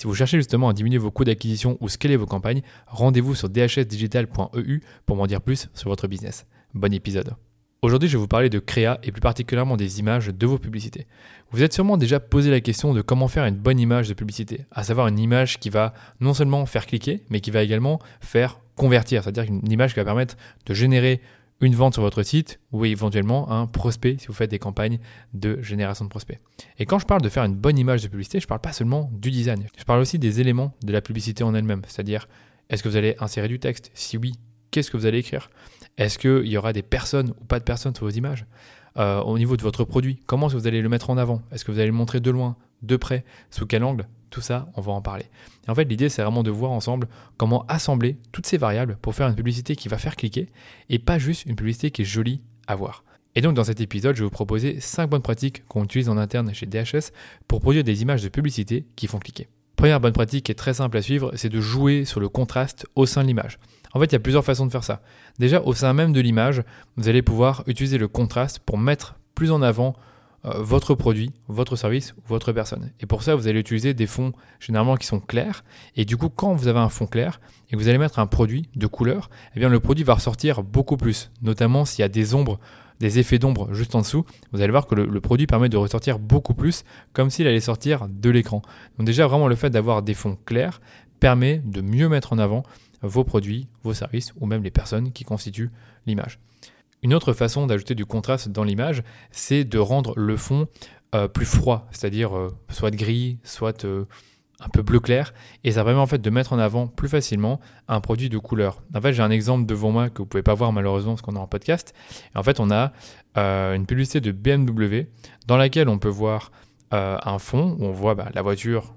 Si vous cherchez justement à diminuer vos coûts d'acquisition ou scaler vos campagnes, rendez-vous sur dhsdigital.eu pour m'en dire plus sur votre business. Bon épisode. Aujourd'hui, je vais vous parler de créa et plus particulièrement des images de vos publicités. Vous êtes sûrement déjà posé la question de comment faire une bonne image de publicité, à savoir une image qui va non seulement faire cliquer, mais qui va également faire convertir, c'est-à-dire une image qui va permettre de générer une vente sur votre site ou éventuellement un prospect si vous faites des campagnes de génération de prospects. Et quand je parle de faire une bonne image de publicité, je ne parle pas seulement du design, je parle aussi des éléments de la publicité en elle-même, c'est-à-dire est-ce que vous allez insérer du texte? Si oui, qu'est-ce que vous allez écrire? Est-ce qu'il y aura des personnes ou pas de personnes sur vos images? Euh, Au niveau de votre produit, comment est-ce que vous allez le mettre en avant? Est-ce que vous allez le montrer de loin, de près, sous quel angle? Tout ça, on va en parler. Et en fait, l'idée, c'est vraiment de voir ensemble comment assembler toutes ces variables pour faire une publicité qui va faire cliquer et pas juste une publicité qui est jolie à voir. Et donc, dans cet épisode, je vais vous proposer 5 bonnes pratiques qu'on utilise en interne chez DHS pour produire des images de publicité qui font cliquer. Première bonne pratique qui est très simple à suivre, c'est de jouer sur le contraste au sein de l'image. En fait, il y a plusieurs façons de faire ça. Déjà, au sein même de l'image, vous allez pouvoir utiliser le contraste pour mettre plus en avant votre produit, votre service ou votre personne. Et pour ça, vous allez utiliser des fonds généralement qui sont clairs. Et du coup, quand vous avez un fond clair et que vous allez mettre un produit de couleur, eh bien le produit va ressortir beaucoup plus. Notamment s'il y a des ombres, des effets d'ombre juste en dessous, vous allez voir que le, produit permet de ressortir beaucoup plus, comme s'il allait sortir de l'écran. Donc déjà, vraiment le fait d'avoir des fonds clairs permet de mieux mettre en avant vos produits, vos services ou même les personnes qui constituent l'image. Une autre façon d'ajouter du contraste dans l'image, c'est de rendre le fond euh, plus froid, c'est-à-dire euh, soit gris, soit euh, un peu bleu clair, et ça permet en fait de mettre en avant plus facilement un produit de couleur. En fait, j'ai un exemple devant moi que vous pouvez pas voir malheureusement parce qu'on est en podcast. en fait, on a une publicité de BMW dans laquelle on peut voir un fond où on voit bah, la voiture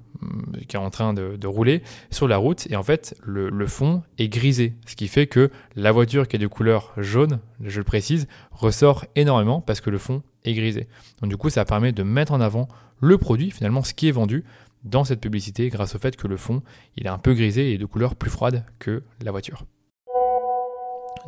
qui est en train de, rouler sur la route et en fait le, fond est grisé, ce qui fait que la voiture qui est de couleur jaune, je le précise, ressort énormément parce que le fond est grisé. Donc du coup ça permet de mettre en avant le produit, finalement ce qui est vendu dans cette publicité grâce au fait que le fond il est un peu grisé et de couleur plus froide que la voiture.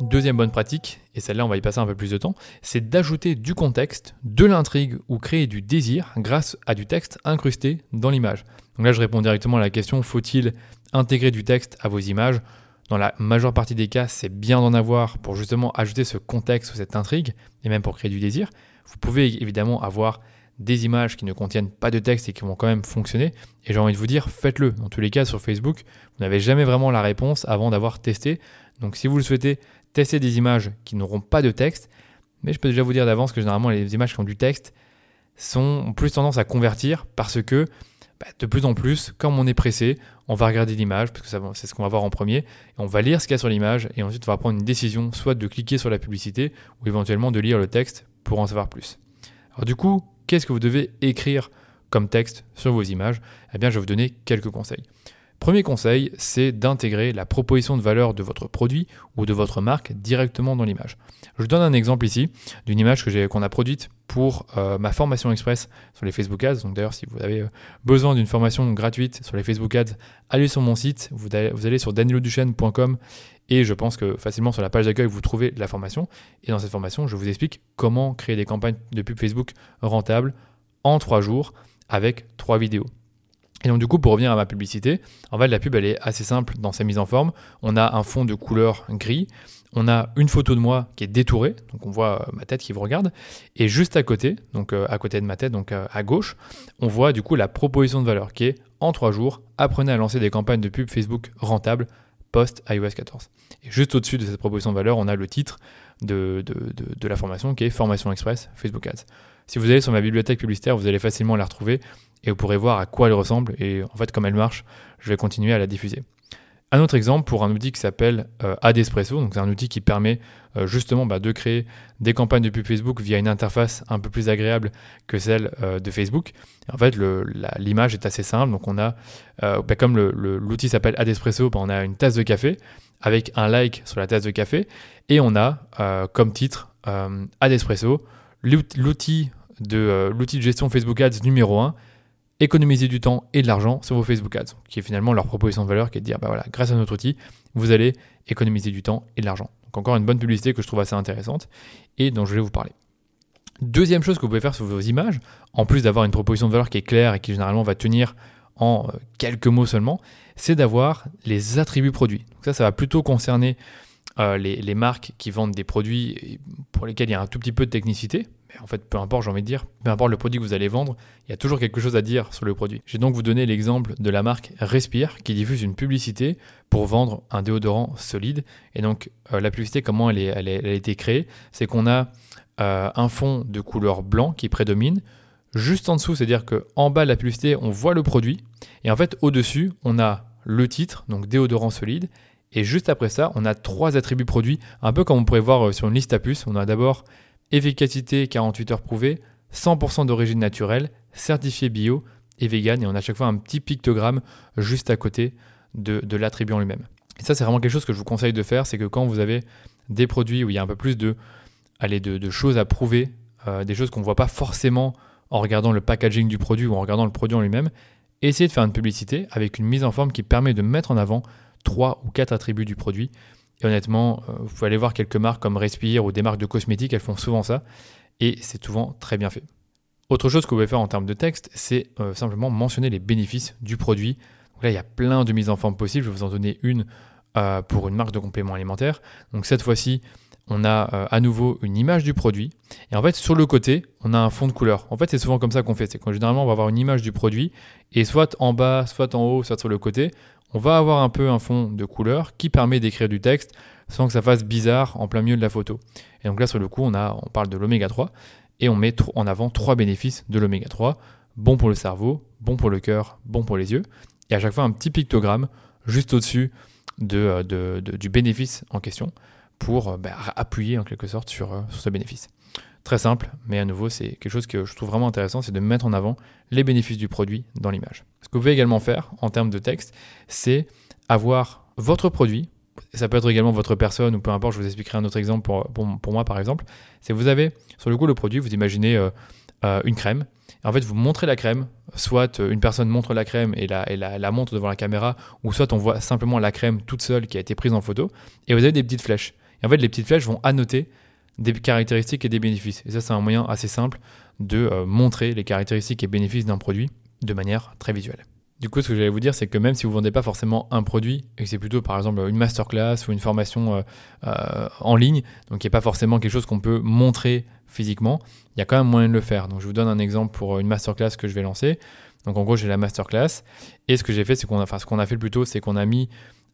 Deuxième bonne pratique, et celle-là on va y passer un peu plus de temps, c'est d'ajouter du contexte, de l'intrigue ou créer du désir grâce à du texte incrusté dans l'image. Donc là je réponds directement à la question, faut-il intégrer du texte à vos images? Dans la majeure partie des cas, c'est bien d'en avoir pour justement ajouter ce contexte ou cette intrigue, et même pour créer du désir. Vous pouvez évidemment avoir des images qui ne contiennent pas de texte et qui vont quand même fonctionner. Et j'ai envie de vous dire, faites-le. Dans tous les cas, sur Facebook, vous n'avez jamais vraiment la réponse avant d'avoir testé. Donc si vous le souhaitez, tester des images qui n'auront pas de texte. Mais je peux déjà vous dire d'avance que généralement les images qui ont du texte sont, ont plus tendance à convertir parce que bah, de plus en plus, comme on est pressé, on va regarder l'image, parce que c'est ce qu'on va voir en premier, on va lire ce qu'il y a sur l'image, et ensuite on va prendre une décision, soit de cliquer sur la publicité, ou éventuellement de lire le texte pour en savoir plus. Alors du coup, qu'est-ce que vous devez écrire comme texte sur vos images? Eh bien, je vais vous donner quelques conseils. Premier conseil, c'est d'intégrer la proposition de valeur de votre produit ou de votre marque directement dans l'image. Je vous donne un exemple ici d'une image que qu'on a produite pour euh, ma formation express sur les Facebook Ads. Donc d'ailleurs, si vous avez euh, besoin d'une formation gratuite sur les Facebook Ads, allez sur mon site, vous allez, vous allez sur danieloduchesne.com et je pense que facilement sur la page d'accueil, vous trouvez la formation. Et dans cette formation, je vous explique comment créer des campagnes de pub Facebook rentables en trois jours avec trois vidéos. Et donc du coup, pour revenir à ma publicité, en fait, la pub, elle est assez simple dans sa mise en forme. On a un fond de couleur gris, on a une photo de moi qui est détourée, donc on voit euh, ma tête qui vous regarde, et juste à côté, donc euh, à côté de ma tête, donc euh, à gauche, on voit du coup la proposition de valeur qui est en trois jours, apprenez à lancer des campagnes de pub Facebook rentables post iOS 14. Et juste au-dessus de cette proposition de valeur, on a le titre de, de, la formation qui est Formation Express Facebook Ads. Si vous allez sur ma bibliothèque publicitaire, vous allez facilement la retrouver et vous pourrez voir à quoi elle ressemble et en fait comme elle marche, je vais continuer à la diffuser. Un autre exemple pour un outil qui s'appelle euh, Adespresso, donc c'est un outil qui permet euh, justement bah, de créer des campagnes de pub Facebook via une interface un peu plus agréable que celle euh, de Facebook. en fait, l'image est assez simple, donc on a, bah, comme l'outil s'appelle Adespresso, bah, on a une tasse de café avec un like sur la tasse de café et on a comme titre Adespresso, l'outil de, l'outil de gestion Facebook Ads numéro 1 économiser du temps et de l'argent sur vos Facebook Ads, qui est finalement leur proposition de valeur, qui est de dire, bah voilà, grâce à notre outil, vous allez économiser du temps et de l'argent. Donc encore une bonne publicité que je trouve assez intéressante et dont je vais vous parler. Deuxième chose que vous pouvez faire sur vos images, en plus d'avoir une proposition de valeur qui est claire et qui généralement va tenir en euh, quelques mots seulement, c'est d'avoir les attributs produits. Donc ça, ça va plutôt concerner euh, les, marques qui vendent des produits pour lesquels il y a un tout petit peu de technicité, en fait, peu importe, j'ai envie de dire, peu importe le produit que vous allez vendre, il y a toujours quelque chose à dire sur le produit. J'ai donc vous donné l'exemple de la marque Respire qui diffuse une publicité pour vendre un déodorant solide. Et donc, euh, la publicité, comment elle, est, elle, a été créée C'est qu'on a euh, un fond de couleur blanc qui prédomine. Juste en dessous, c'est-à-dire qu'en bas de la publicité, on voit le produit. Et en fait, au-dessus, on a le titre, donc déodorant solide. Et juste après ça, on a trois attributs produits, un peu comme on pourrait voir euh, sur une liste à puces. On a d'abord efficacité 48 heures prouvée, 100% d'origine naturelle, certifié bio et vegan. Et on a à chaque fois un petit pictogramme juste à côté de, l'attribut en lui-même. Et ça, c'est vraiment quelque chose que je vous conseille de faire, c'est que quand vous avez des produits où il y a un peu plus de, de, choses à prouver, euh, des choses qu'on ne voit pas forcément en regardant le packaging du produit ou en regardant le produit en lui-même, essayez de faire une publicité avec une mise en forme qui permet de mettre en avant trois ou quatre attributs du produit et honnêtement, euh, vous pouvez aller voir quelques marques comme Respire ou des marques de cosmétiques, elles font souvent ça. Et c'est souvent très bien fait. Autre chose que vous pouvez faire en termes de texte, c'est euh, simplement mentionner les bénéfices du produit. Donc là, il y a plein de mises en forme possibles. Je vais vous en donner une euh, pour une marque de compléments alimentaires. Donc cette fois-ci, on a à nouveau une image du produit. Et en fait, sur le côté, on a un fond de couleur. En fait, c'est souvent comme ça qu'on fait. C'est quand généralement, on va avoir une image du produit. Et soit en bas, soit en haut, soit sur le côté, on va avoir un peu un fond de couleur qui permet d'écrire du texte sans que ça fasse bizarre en plein milieu de la photo. Et donc là, sur le coup, on, a, on parle de l'oméga 3 et on met en avant trois bénéfices de l'oméga 3. Bon pour le cerveau, bon pour le cœur, bon pour les yeux. Et à chaque fois, un petit pictogramme juste au-dessus de, euh, du bénéfice en question pour euh, bah, appuyer en quelque sorte sur, euh, sur ce bénéfice. Très simple, mais à nouveau, c'est quelque chose que je trouve vraiment intéressant, c'est de mettre en avant les bénéfices du produit dans l'image. Ce que vous pouvez également faire en termes de texte, c'est avoir votre produit, ça peut être également votre personne ou peu importe, je vous expliquerai un autre exemple pour, pour, moi par exemple, c'est vous avez sur le coup le produit, vous imaginez euh, une crème, en fait vous montrez la crème, soit une personne montre la crème et la, et la montre devant la caméra, ou soit on voit simplement la crème toute seule qui a été prise en photo, et vous avez des petites flèches. Et en fait les petites flèches vont annoter des caractéristiques et des bénéfices. Et ça, c'est un moyen assez simple de euh, montrer les caractéristiques et bénéfices d'un produit de manière très visuelle. Du coup, ce que j'allais vous dire, c'est que même si vous vendez pas forcément un produit, et que c'est plutôt par exemple une masterclass ou une formation euh, euh, en ligne, donc il n'y a pas forcément quelque chose qu'on peut montrer physiquement, il y a quand même moyen de le faire. Donc je vous donne un exemple pour une masterclass que je vais lancer. Donc en gros, j'ai la masterclass, et ce que j'ai fait, c'est qu'on a, enfin ce qu'on a fait plutôt, c'est qu'on a mis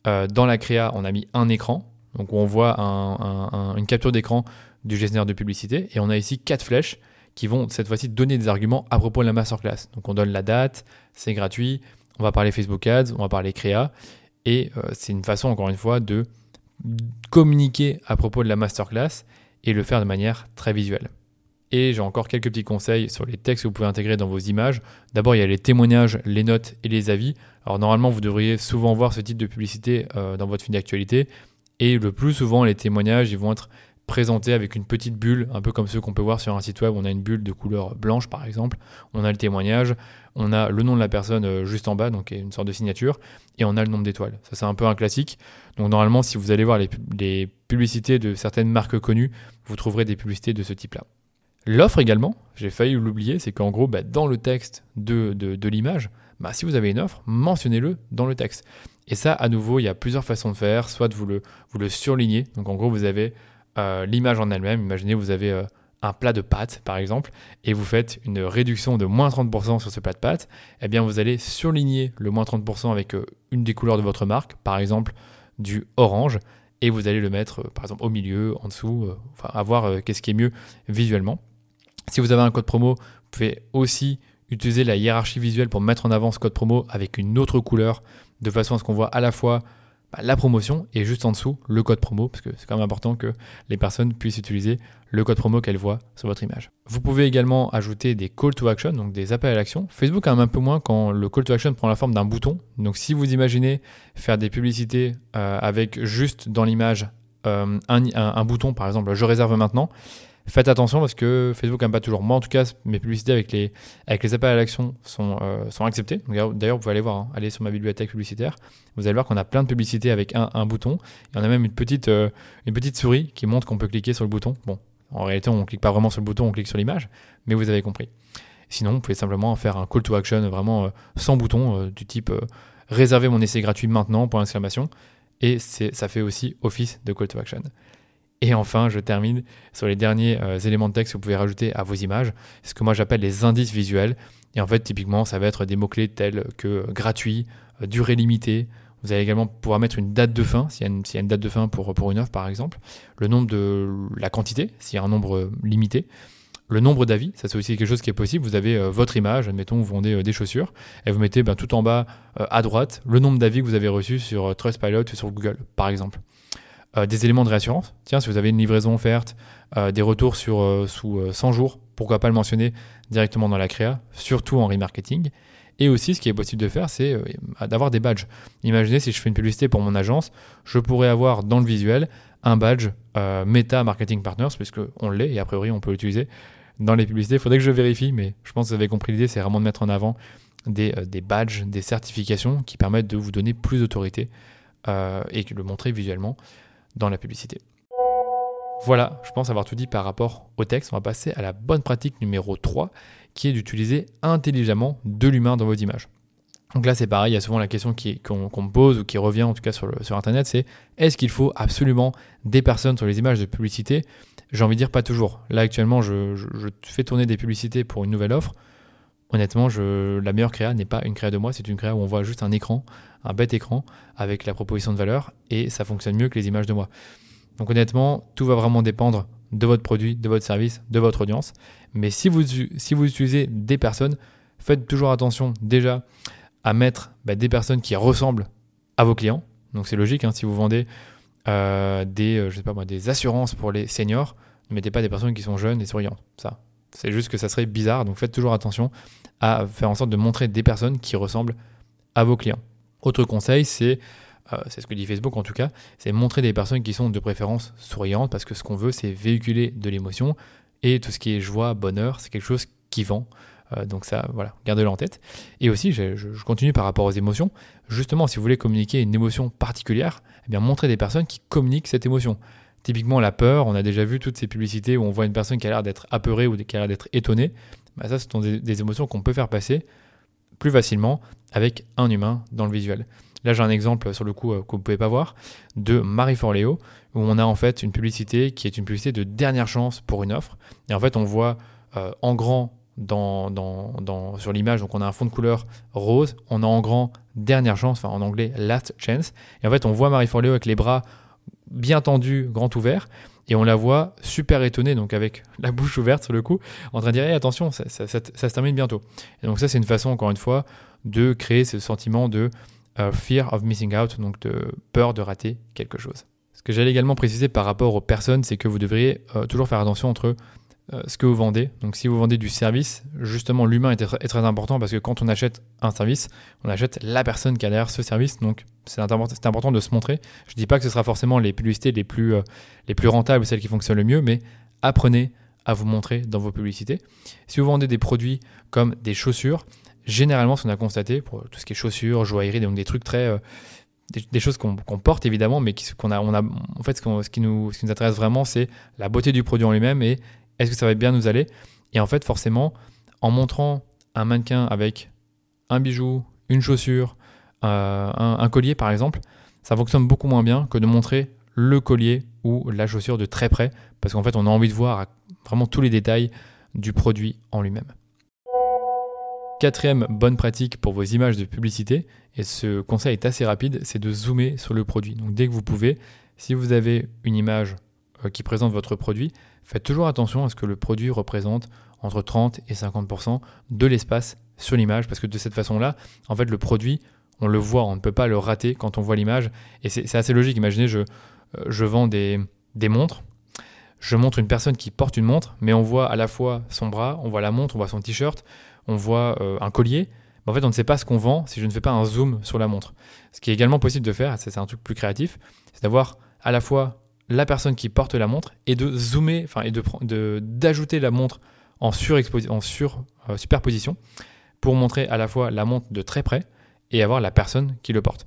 dans la créa, on a mis un écran, donc on voit une capture d'écran du gestionnaire de publicité. Et on a ici quatre flèches qui vont cette fois-ci donner des arguments à propos de la masterclass. Donc on donne la date, c'est gratuit, on va parler Facebook Ads, on va parler créa. Et euh, c'est une façon, encore une fois, de communiquer à propos de la masterclass et le faire de manière très visuelle. Et j'ai encore quelques petits conseils sur les textes que vous pouvez intégrer dans vos images. D'abord, il y a les témoignages, les notes et les avis. Alors normalement, vous devriez souvent voir ce type de publicité euh, dans votre fil d'actualité. Et le plus souvent, les témoignages, ils vont être présenté avec une petite bulle, un peu comme ceux qu'on peut voir sur un site web. On a une bulle de couleur blanche par exemple, on a le témoignage, on a le nom de la personne euh, juste en bas, donc une sorte de signature, et on a le nombre d'étoiles. Ça c'est un peu un classique. Donc normalement, si vous allez voir les, publicités de certaines marques connues, vous trouverez des publicités de ce type-là. L'offre également, j'ai failli l'oublier, c'est qu'en gros, bah, dans le texte de, de, l'image, bah, si vous avez une offre, mentionnez-le dans le texte. Et ça, à nouveau, il y a plusieurs façons de faire. Soit vous le, surlignez. Donc en gros, vous avez euh, l'image en elle-même. Imaginez, vous avez euh, un plat de pâtes, par exemple, et vous faites une réduction de moins 30% sur ce plat de pâtes, eh bien, vous allez surligner le moins 30% avec euh, une des couleurs de votre marque, par exemple du orange, et vous allez le mettre par exemple au milieu, en dessous, enfin à voir qu'est-ce qui est mieux visuellement. Si vous avez un code promo, vous pouvez aussi utiliser la hiérarchie visuelle pour mettre en avant ce code promo avec une autre couleur de façon à ce qu'on voit à la fois bah, la promotion et juste en dessous le code promo parce que c'est quand même important que les personnes puissent utiliser le code promo qu'elles voient sur votre image. Vous pouvez également ajouter des call to action, donc des appels à l'action. Facebook a un peu moins quand le call to action prend la forme d'un bouton. Donc si vous imaginez faire des publicités euh, avec juste dans l'image euh, un, bouton, par exemple je réserve maintenant, Faites attention parce que Facebook n'aime pas toujours. Moi, en tout cas, mes publicités avec les, avec les appels à l'action sont, euh, sont acceptées. D'ailleurs, vous pouvez aller voir, hein, aller sur ma bibliothèque publicitaire. Vous allez voir qu'on a plein de publicités avec un, un bouton. Et on a même une petite, euh, une petite souris qui montre qu'on peut cliquer sur le bouton. Bon, en réalité, on ne clique pas vraiment sur le bouton, on clique sur l'image, mais vous avez compris. Sinon, vous pouvez simplement faire un call to action vraiment euh, sans bouton, du type réserver mon essai gratuit maintenant, pour l'exclamation. Et ça fait aussi office de call to action. Et enfin, je termine sur les derniers euh, éléments de texte que vous pouvez rajouter à vos images, ce que moi j'appelle les indices visuels. Et en fait, typiquement, ça va être des mots-clés tels que gratuit, euh, durée limitée. Vous allez également pouvoir mettre une date de fin, s'il y, a une date de fin pour, pour une offre par exemple. Le nombre de la quantité, s'il y a un nombre limité. Le nombre d'avis, ça c'est aussi quelque chose qui est possible. Vous avez euh, votre image, admettons, vous vendez des chaussures, et vous mettez ben, tout en bas à droite le nombre d'avis que vous avez reçus sur Trustpilot ou sur Google, par exemple. Euh, des éléments de réassurance. Tiens, si vous avez une livraison offerte, euh, des retours sur, euh, sous 100 jours, pourquoi pas le mentionner directement dans la créa, surtout en remarketing. Et aussi, ce qui est possible de faire, c'est d'avoir des badges. Imaginez si je fais une publicité pour mon agence, je pourrais avoir dans le visuel un badge Meta Marketing Partners, puisqu'on l'est et a priori on peut l'utiliser dans les publicités. Il faudrait que je vérifie, mais je pense que vous avez compris l'idée, c'est vraiment de mettre en avant des, des, badges, des certifications qui permettent de vous donner plus d'autorité et de le montrer visuellement dans la publicité. Voilà, je pense avoir tout dit par rapport au texte. On va passer à la bonne pratique numéro 3, qui est d'utiliser intelligemment de l'humain dans vos images. Donc là, c'est pareil, il y a souvent la question qu'on me pose ou qui revient en tout cas sur, Internet, c'est est-ce qu'il faut absolument des personnes sur les images de publicité? J'ai envie de dire pas toujours. Là, actuellement, je, fais tourner des publicités pour une nouvelle offre. Honnêtement, la meilleure créa n'est pas une créa de moi, c'est une créa où on voit juste un écran un bête écran avec la proposition de valeur et ça fonctionne mieux que les images de moi. Donc honnêtement, tout va vraiment dépendre de votre produit, de votre service, de votre audience. Mais si vous, utilisez des personnes, faites toujours attention déjà à mettre bah, des personnes qui ressemblent à vos clients. Donc c'est logique, hein, si vous vendez euh, des, euh, des assurances pour les seniors, ne mettez pas des personnes qui sont jeunes et souriantes. Ça, c'est juste que ça serait bizarre. Donc faites toujours attention à faire en sorte de montrer des personnes qui ressemblent à vos clients. Autre conseil, c'est euh, c'est ce que dit Facebook en tout cas, c'est montrer des personnes qui sont de préférence souriantes parce que ce qu'on veut, c'est véhiculer de l'émotion et tout ce qui est joie, bonheur, c'est quelque chose qui vend. Euh, donc ça, voilà, gardez-le en tête. Et aussi, je, continue par rapport aux émotions. Justement, si vous voulez communiquer une émotion particulière, eh bien montrez des personnes qui communiquent cette émotion. Typiquement la peur, on a déjà vu toutes ces publicités où on voit une personne qui a l'air d'être apeurée ou qui a l'air d'être étonnée. Bah, ça, ce sont des émotions qu'on peut faire passer plus facilement avec un humain dans le visuel. Là, j'ai un exemple sur le coup euh, que vous ne pouvez pas voir de Marie Forleo où on a en fait une publicité qui est une publicité de dernière chance pour une offre. Et en fait, on voit euh, en grand sur l'image, donc on a un fond de couleur rose, on a en grand dernière chance, enfin en anglais last chance. Et en fait, on voit Marie Forleo avec les bras bien tendus, grand ouverts, et on la voit super étonnée, donc avec la bouche ouverte sur le coup, en train de dire attention, ça, se termine bientôt. Et donc ça, c'est une façon, encore une fois, de créer ce sentiment de euh, fear of missing out, donc de peur de rater quelque chose. Ce que j'allais également préciser par rapport aux personnes, c'est que vous devriez euh, toujours faire attention entre ce que vous vendez. Donc si vous vendez du service, justement l'humain est, très important parce que quand on achète un service, on achète la personne qui a derrière ce service. Donc c'est important de se montrer. Je ne dis pas que ce sera forcément les publicités les plus, euh, les plus rentables, celles qui fonctionnent le mieux, mais apprenez à vous montrer dans vos publicités. Si vous vendez des produits comme des chaussures, généralement ce qu'on a constaté pour tout ce qui est chaussures, joaillerie, donc des trucs très... Euh, des, choses qu'on porte évidemment, mais qu'on a, on a, en fait, ce, qui nous, ce qui nous intéresse vraiment, c'est la beauté du produit en lui-même et est-ce que ça va bien nous aller? Et en fait, forcément, en montrant un mannequin avec un bijou, une chaussure, euh, un, collier par exemple, ça fonctionne beaucoup moins bien que de montrer le collier ou la chaussure de très près, parce qu'en fait, on a envie de voir vraiment tous les détails du produit en lui-même. Quatrième bonne pratique pour vos images de publicité, et ce conseil est assez rapide, c'est de zoomer sur le produit. Donc dès que vous pouvez, si vous avez une image qui présente votre produit, faites toujours attention à ce que le produit représente entre 30 et 50% de l'espace sur l'image, parce que de cette façon-là, en fait, le produit, on le voit, on ne peut pas le rater quand on voit l'image. Et c'est assez logique. Imaginez, je, euh, je vends des, des montres. Je montre une personne qui porte une montre, mais on voit à la fois son bras, on voit la montre, on voit son t-shirt, on voit euh, un collier. en fait, on ne sait pas ce qu'on vend si je ne fais pas un zoom sur la montre. Ce qui est également possible de faire, c'est un truc plus créatif, c'est d'avoir à la fois la personne qui porte la montre et de zoomer, enfin, et de d'ajouter la montre en, en sur, euh, superposition pour montrer à la fois la montre de très près et avoir la personne qui le porte.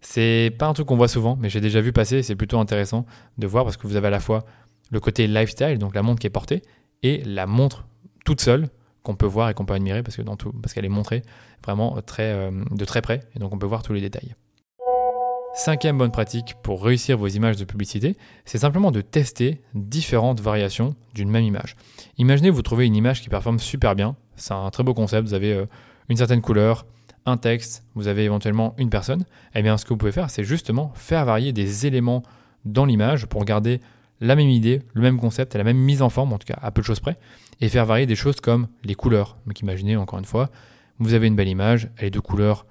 C'est pas un truc qu'on voit souvent, mais j'ai déjà vu passer, c'est plutôt intéressant de voir parce que vous avez à la fois le côté lifestyle, donc la montre qui est portée, et la montre toute seule qu'on peut voir et qu'on peut admirer parce qu'elle est montrée vraiment très, euh, de très près et donc on peut voir tous les détails. Cinquième bonne pratique pour réussir vos images de publicité, c'est simplement de tester différentes variations d'une même image. Imaginez vous trouvez une image qui performe super bien, c'est un très beau concept, vous avez euh, une certaine couleur, un texte, vous avez éventuellement une personne. Eh bien ce que vous pouvez faire, c'est justement faire varier des éléments dans l'image pour garder la même idée, le même concept, la même mise en forme, en tout cas à peu de choses près, et faire varier des choses comme les couleurs. Donc imaginez encore une fois, vous avez une belle image, elle est de couleur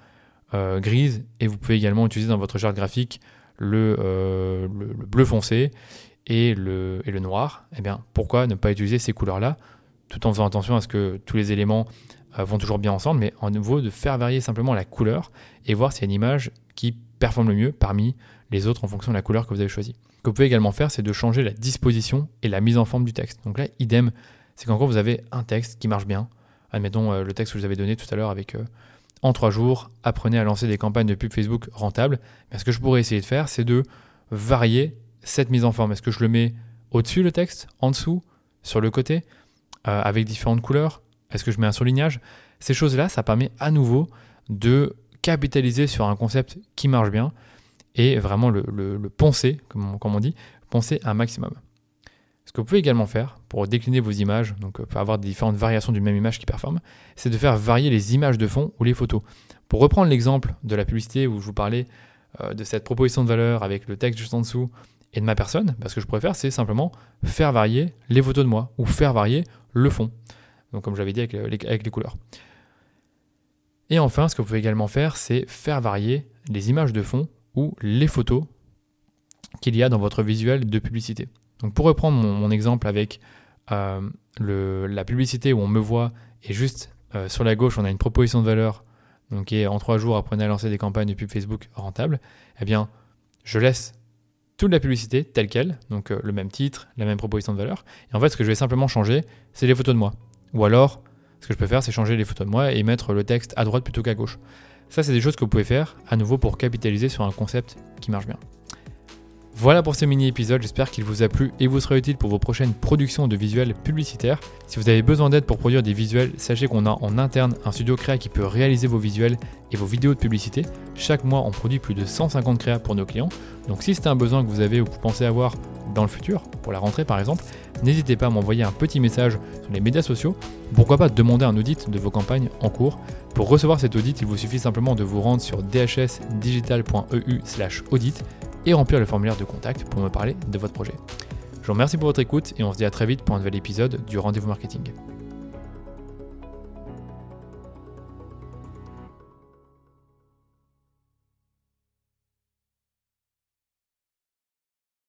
euh, grise et vous pouvez également utiliser dans votre charte graphique euh, le, le, bleu foncé et le, et le noir. Eh bien, pourquoi ne pas utiliser ces couleurs-là tout en faisant attention à ce que tous les éléments euh, vont toujours bien ensemble, mais en nouveau de faire varier simplement la couleur et voir s'il y a une image qui performe le mieux parmi les autres en fonction de la couleur que vous avez choisie. Ce que vous pouvez également faire, c'est de changer la disposition et la mise en forme du texte. Donc là, idem, c'est qu'en gros, vous avez un texte qui marche bien. Admettons le texte que je vous avais donné tout à l'heure avec en trois jours, apprenez à lancer des campagnes de pub Facebook rentables. Mais ce que je pourrais essayer de faire, c'est de varier cette mise en forme. Est-ce que je le mets au-dessus le texte, en dessous, sur le côté, euh, avec différentes couleurs? Est-ce que je mets un surlignage? Ces choses-là, ça permet à nouveau de capitaliser sur un concept qui marche bien et vraiment le, poncer, comme on dit, poncer un maximum. Ce que vous pouvez également faire pour décliner vos images, donc euh, pour avoir différentes variations d'une même image qui performe, c'est de faire varier les images de fond ou les photos. Pour reprendre l'exemple de la publicité où je vous parlais euh, de cette proposition de valeur avec le texte juste en dessous et de ma personne, bah, ce que je pourrais faire, c'est simplement faire varier les photos de moi ou faire varier le fond. Donc comme j'avais dit les, avec les couleurs. Et enfin, ce que vous pouvez également faire, c'est faire varier les images de fond ou les photos qu'il y a dans votre visuel de publicité. Donc pour reprendre mon, exemple avec euh, la publicité où on me voit et juste euh, sur la gauche on a une proposition de valeur donc en trois jours apprenez à lancer des campagnes de pub Facebook rentables, eh bien je laisse toute la publicité telle qu'elle, donc euh, le même titre, la même proposition de valeur. Et en fait ce que je vais simplement changer, c'est les photos de moi. Ou alors ce que je peux faire c'est changer les photos de moi et mettre le texte à droite plutôt qu'à gauche. Ça c'est des choses que vous pouvez faire à nouveau pour capitaliser sur un concept qui marche bien. Voilà pour ce mini-épisode, j'espère qu'il vous a plu et vous sera utile pour vos prochaines productions de visuels publicitaires. Si vous avez besoin d'aide pour produire des visuels, sachez qu'on a en interne un studio créa qui peut réaliser vos visuels et vos vidéos de publicité. Chaque mois, on produit plus de 150 créas pour nos clients. Donc si c'est un besoin que vous avez ou que vous pensez avoir dans le futur, pour la rentrée par exemple, n'hésitez pas à m'envoyer un petit message sur les médias sociaux. Pourquoi pas demander un audit de vos campagnes en cours. Pour recevoir cet audit, il vous suffit simplement de vous rendre sur dhsdigital.eu/audit et remplir le formulaire de contact pour me parler de votre projet. Je vous remercie pour votre écoute et on se dit à très vite pour un nouvel épisode du Rendez-vous Marketing.